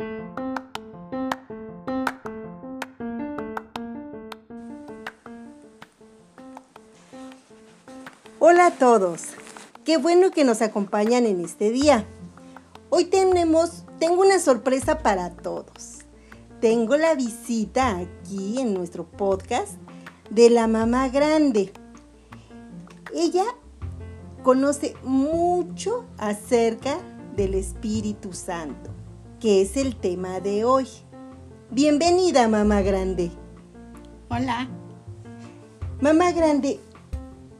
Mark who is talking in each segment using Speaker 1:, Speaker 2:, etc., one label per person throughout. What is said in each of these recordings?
Speaker 1: Hola a todos, qué bueno que nos acompañan en este día. Hoy tenemos, tengo una sorpresa para todos. Tengo la visita aquí en nuestro podcast de la mamá grande. Ella conoce mucho acerca del Espíritu Santo, que es el tema de hoy. Bienvenida, mamá grande.
Speaker 2: Hola.
Speaker 1: Mamá grande,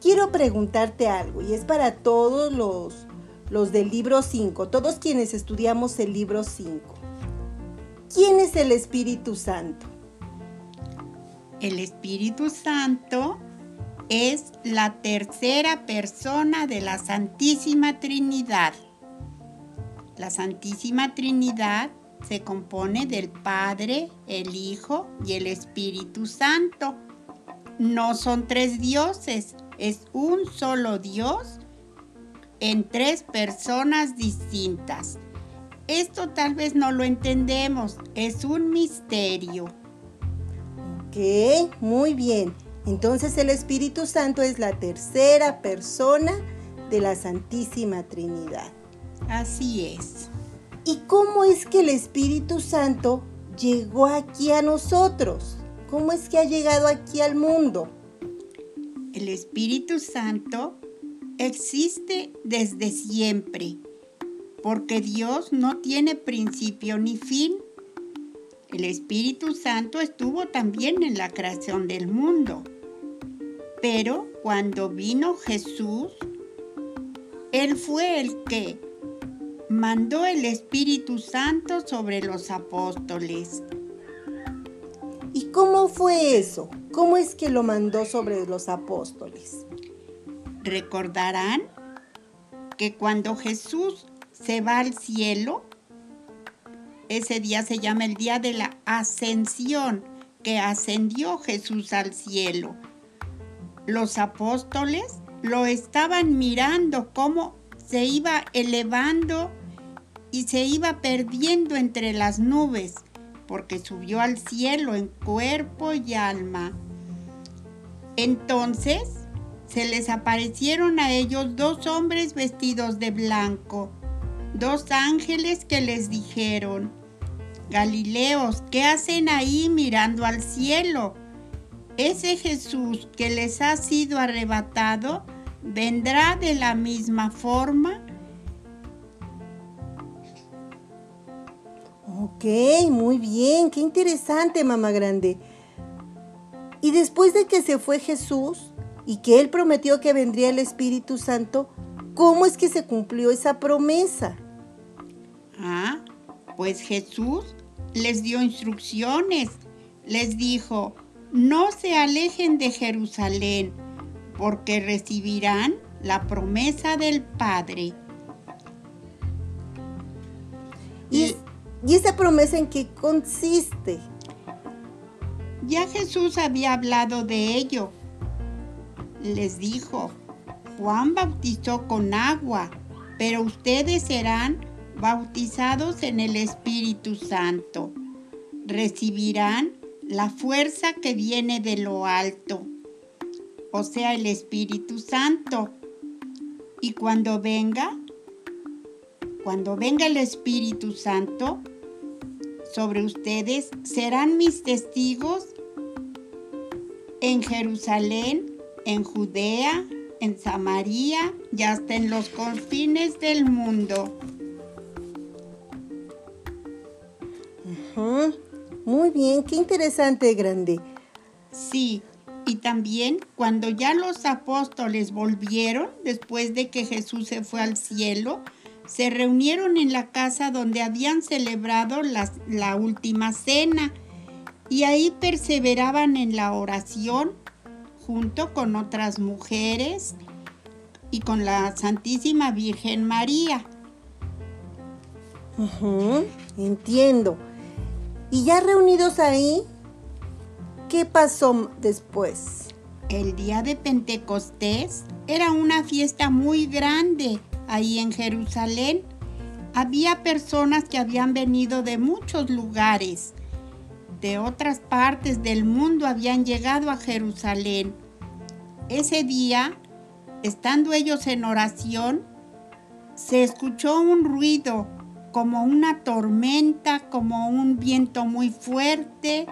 Speaker 1: quiero preguntarte algo y es para todos los, los del libro 5, todos quienes estudiamos el libro 5. ¿Quién es el Espíritu Santo?
Speaker 2: El Espíritu Santo es la tercera persona de la Santísima Trinidad. La Santísima Trinidad se compone del Padre, el Hijo y el Espíritu Santo. No son tres dioses, es un solo Dios en tres personas distintas. Esto tal vez no lo entendemos, es un misterio.
Speaker 1: Ok, muy bien. Entonces el Espíritu Santo es la tercera persona de la Santísima Trinidad.
Speaker 2: Así es.
Speaker 1: ¿Y cómo es que el Espíritu Santo llegó aquí a nosotros? ¿Cómo es que ha llegado aquí al mundo?
Speaker 2: El Espíritu Santo existe desde siempre, porque Dios no tiene principio ni fin. El Espíritu Santo estuvo también en la creación del mundo. Pero cuando vino Jesús, Él fue el que mandó el Espíritu Santo sobre los apóstoles.
Speaker 1: ¿Y cómo fue eso? ¿Cómo es que lo mandó sobre los apóstoles?
Speaker 2: Recordarán que cuando Jesús se va al cielo, ese día se llama el día de la ascensión, que ascendió Jesús al cielo. Los apóstoles lo estaban mirando cómo se iba elevando y se iba perdiendo entre las nubes, porque subió al cielo en cuerpo y alma. Entonces se les aparecieron a ellos dos hombres vestidos de blanco, dos ángeles que les dijeron, Galileos, ¿qué hacen ahí mirando al cielo? Ese Jesús que les ha sido arrebatado vendrá de la misma forma.
Speaker 1: Ok, muy bien, qué interesante, mamá grande. Y después de que se fue Jesús y que él prometió que vendría el Espíritu Santo, ¿cómo es que se cumplió esa promesa?
Speaker 2: Ah, pues Jesús les dio instrucciones, les dijo, no se alejen de Jerusalén, porque recibirán la promesa del Padre.
Speaker 1: ¿Y, ¿Y, esa promesa en qué consiste?
Speaker 2: Ya Jesús había hablado de ello. Les dijo, Juan bautizó con agua, pero ustedes serán bautizados en el Espíritu Santo. Recibirán la fuerza que viene de lo alto, o sea, el Espíritu Santo. Y cuando venga, cuando venga el Espíritu Santo sobre ustedes, serán mis testigos en Jerusalén, en Judea, en Samaria y hasta en los confines del mundo.
Speaker 1: Muy bien, qué interesante, grande.
Speaker 2: Sí, y también cuando ya los apóstoles volvieron, después de que Jesús se fue al cielo, se reunieron en la casa donde habían celebrado la, última cena y ahí perseveraban en la oración junto con otras mujeres y con la Santísima Virgen María.
Speaker 1: entiendo. Y ya reunidos ahí, ¿qué pasó después?
Speaker 2: El día de Pentecostés era una fiesta muy grande ahí en Jerusalén había personas que habían venido de muchos lugares, de otras partes del mundo habían llegado a Jerusalén. Ese día, estando ellos en oración, se escuchó un ruido como una tormenta, como un viento muy fuerte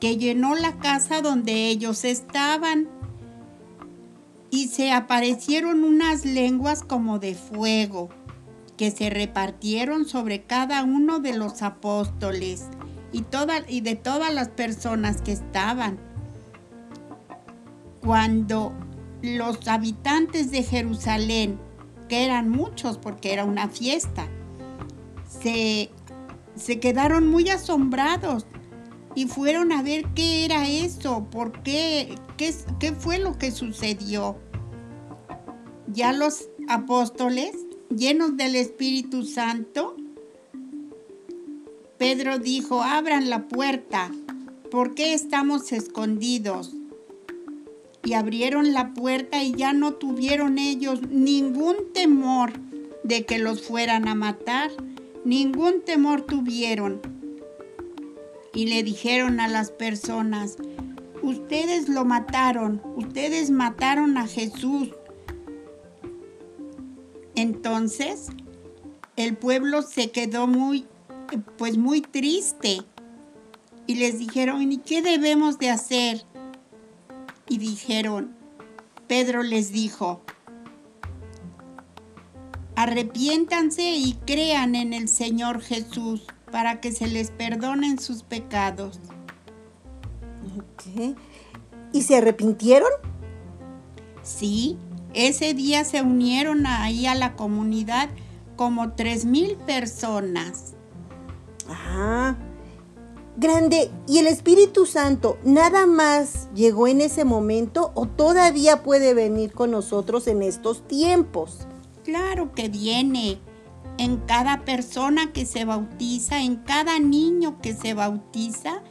Speaker 2: que llenó la casa donde ellos estaban y se aparecieron unas lenguas como de fuego que se repartieron sobre cada uno de los apóstoles y, y de todas las personas que estaban. Cuando los habitantes de Jerusalén, que eran muchos porque era una fiesta, se, se quedaron muy asombrados y fueron a ver qué era eso, por qué, qué, fue lo que sucedió. Ya los apóstoles, llenos del Espíritu Santo, Pedro dijo, abran la puerta, ¿por qué estamos escondidos? Y abrieron la puerta y ya no tuvieron ellos ningún temor de que los fueran a matar, ningún temor tuvieron. Y le dijeron a las personas, ustedes lo mataron, ustedes mataron a Jesús. Entonces, el pueblo se quedó muy pues muy triste. Y les dijeron, ¿y qué debemos de hacer? Y dijeron, Pedro les dijo, arrepiéntanse y crean en el Señor Jesús para que se les perdonen sus pecados.
Speaker 1: ¿Y se arrepintieron?
Speaker 2: Sí, ese día se unieron ahí a la comunidad como tres mil personas.
Speaker 1: Ah, grande. ¿Y el Espíritu Santo nada más llegó en ese momento o todavía puede venir con nosotros en estos tiempos?
Speaker 2: Claro que viene. En cada persona que se bautiza, en cada niño que se bautiza,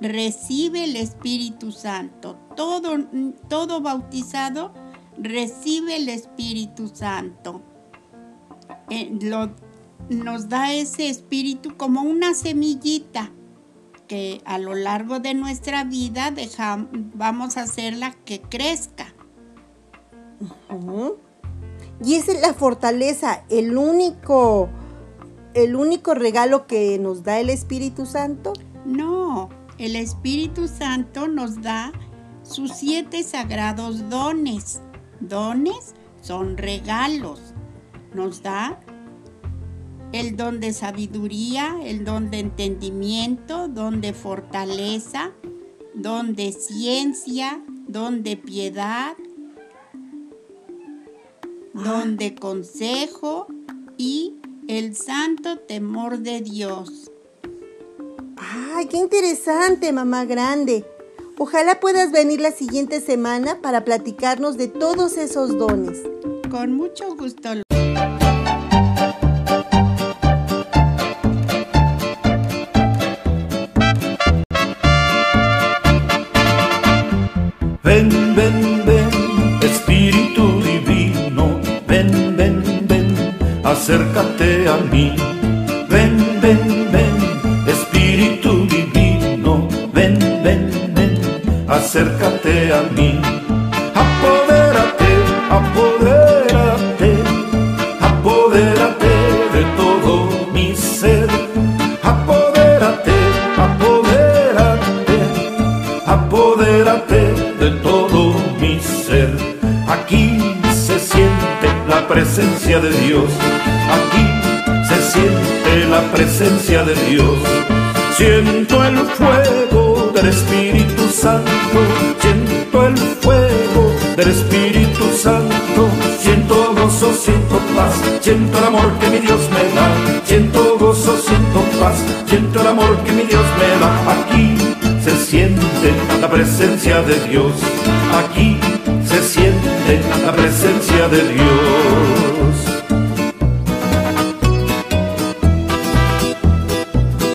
Speaker 2: recibe el Espíritu Santo. Todo, todo bautizado recibe el Espíritu Santo. Eh, nos da ese espíritu como una semillita que a lo largo de nuestra vida vamos a hacerla que crezca.
Speaker 1: Y esa es la fortaleza, el único, el único regalo que nos da el Espíritu Santo.
Speaker 2: No, el Espíritu Santo nos da sus siete sagrados dones. Dones son regalos. Nos da el don de sabiduría, el don de entendimiento, don de fortaleza, don de ciencia, don de piedad, don de consejo y el santo temor de Dios.
Speaker 1: ¡Ay, qué interesante, mamá grande! Ojalá puedas venir la siguiente semana para platicarnos de todos esos dones.
Speaker 2: Con mucho gusto.
Speaker 3: Ven, ven, ven, acércate a mí. Ven, ven, ven, Espíritu Divino, ven, ven, ven, acércate a mí. Presencia de Dios. Aquí se siente la presencia de Dios. Siento el fuego del Espíritu Santo. Siento el fuego del Espíritu Santo. Siento gozo, siento paz. Siento el amor que mi Dios me da. Siento gozo, siento paz. Siento el amor que mi Dios me da. Aquí se siente la presencia de Dios. Aquí la presencia de Dios.